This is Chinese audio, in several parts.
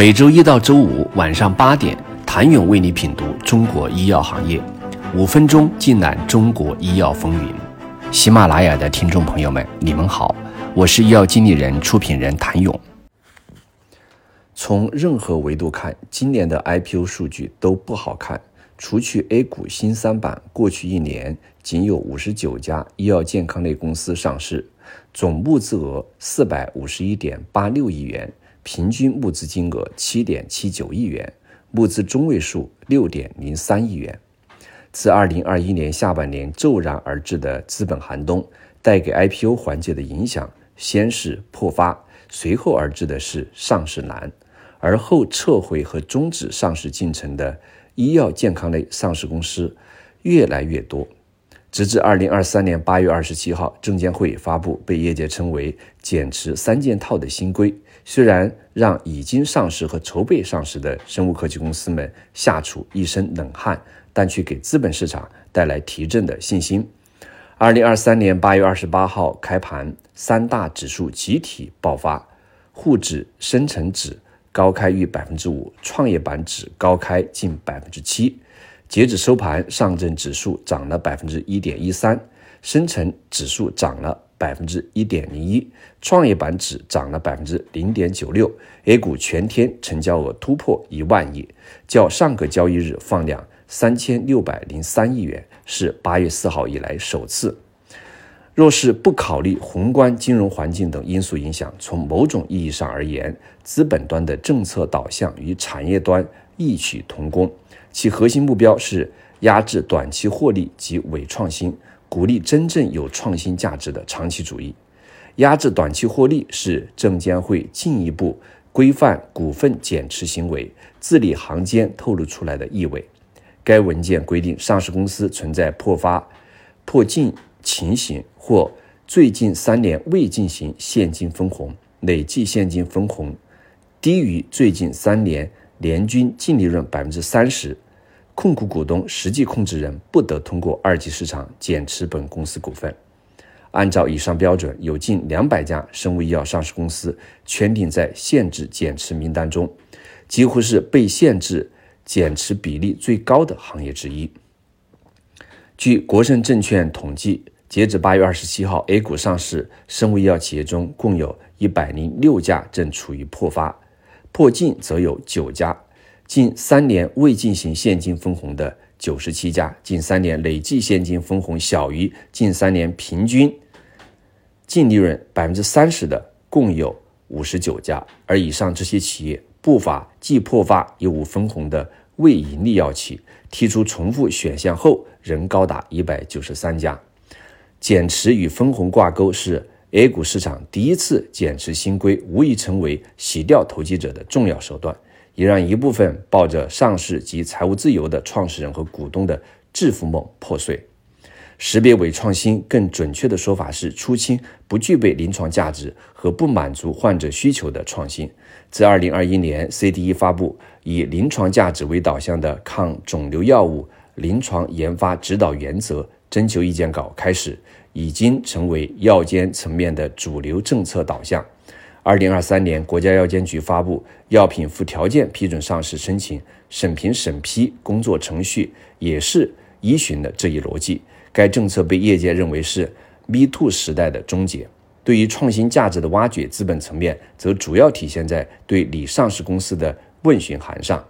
每周一到周五晚上八点，谭勇为你品读中国医药行业，五分钟尽览中国医药风云。喜马拉雅的听众朋友们，你们好，我是医药经理人、出品人谭勇。从任何维度看，今年的 IPO 数据都不好看。除去 A 股新三板，过去一年仅有五十九家医药健康类公司上市，总募资额四百五十一点八六亿元。平均募资金额七点七九亿元，募资中位数六点零三亿元。自二零二一年下半年骤然而至的资本寒冬带给 IPO 环节的影响，先是破发，随后而至的是上市难，而后撤回和终止上市进程的医药健康类上市公司越来越多。直至二零二三年八月二十七号，证监会发布被业界称为“减持三件套”的新规，虽然让已经上市和筹备上市的生物科技公司们吓出一身冷汗，但却给资本市场带来提振的信心。二零二三年八月二十八号开盘，三大指数集体爆发，沪指、深成指高开逾百分之五，创业板指高开近百分之七。截止收盘，上证指数涨了百分之一点一三，深成指数涨了百分之一点零一，创业板指涨了百分之零点九六。A 股全天成交额突破一万亿，较上个交易日放量三千六百零三亿元，是八月四号以来首次。若是不考虑宏观金融环境等因素影响，从某种意义上而言，资本端的政策导向与产业端异曲同工。其核心目标是压制短期获利及伪创新，鼓励真正有创新价值的长期主义。压制短期获利是证监会进一步规范股份减持行为字里行间透露出来的意味。该文件规定，上市公司存在破发、破净情形或最近三年未进行现金分红，累计现金分红低于最近三年。年均净利润百分之三十，控股股东、实际控制人不得通过二级市场减持本公司股份。按照以上标准，有近两百家生物医药上市公司圈定在限制减持名单中，几乎是被限制减持比例最高的行业之一。据国盛证券统计，截至八月二十七号，A 股上市生物医药企业中，共有一百零六家正处于破发。破净则有九家，近三年未进行现金分红的九十七家，近三年累计现金分红小于近三年平均净利润百分之三十的共有五十九家，而以上这些企业不乏既破发又无分红的未盈利药企，提出重复选项后仍高达一百九十三家。减持与分红挂钩是。A 股市场第一次减持新规，无疑成为洗掉投机者的重要手段，也让一部分抱着上市及财务自由的创始人和股东的致富梦破碎。识别伪创新，更准确的说法是出清不具备临床价值和不满足患者需求的创新。自2021年 CDE 发布以临床价值为导向的抗肿瘤药物临床研发指导原则征求意见稿开始。已经成为药监层面的主流政策导向。二零二三年，国家药监局发布药品附条件批准上市申请审评审批工作程序，也是依循的这一逻辑。该政策被业界认为是 “Me Too” 时代的终结。对于创新价值的挖掘，资本层面则主要体现在对拟上市公司的问询函上。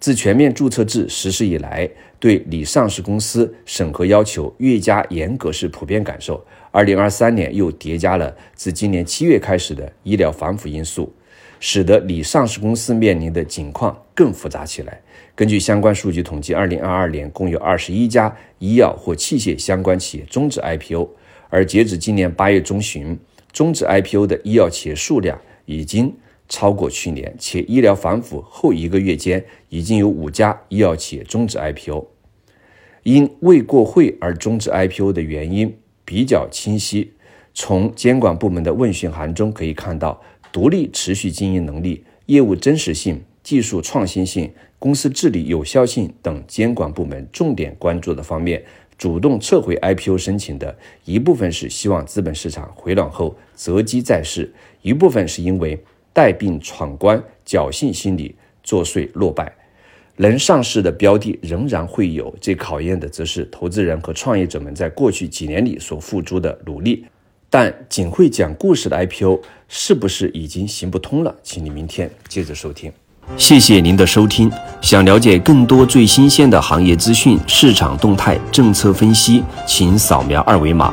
自全面注册制实施以来，对拟上市公司审核要求越加严格是普遍感受。二零二三年又叠加了自今年七月开始的医疗反腐因素，使得拟上市公司面临的境况更复杂起来。根据相关数据统计，二零二二年共有二十一家医药或器械相关企业终止 IPO，而截止今年八月中旬，终止 IPO 的医药企业数量已经。超过去年，且医疗反腐后一个月间，已经有五家医药企业终止 IPO。因未过会而终止 IPO 的原因比较清晰，从监管部门的问询函中可以看到，独立持续经营能力、业务真实性、技术创新性、公司治理有效性等监管部门重点关注的方面，主动撤回 IPO 申请的一部分是希望资本市场回暖后择机再试，一部分是因为。带病闯关侥幸心理作祟落败。能上市的标的仍然会有，最考验的则是投资人和创业者们在过去几年里所付出的努力。但仅会讲故事的 IPO 是不是已经行不通了？请你明天接着收听。谢谢您的收听。想了解更多最新鲜的行业资讯、市场动态、政策分析，请扫描二维码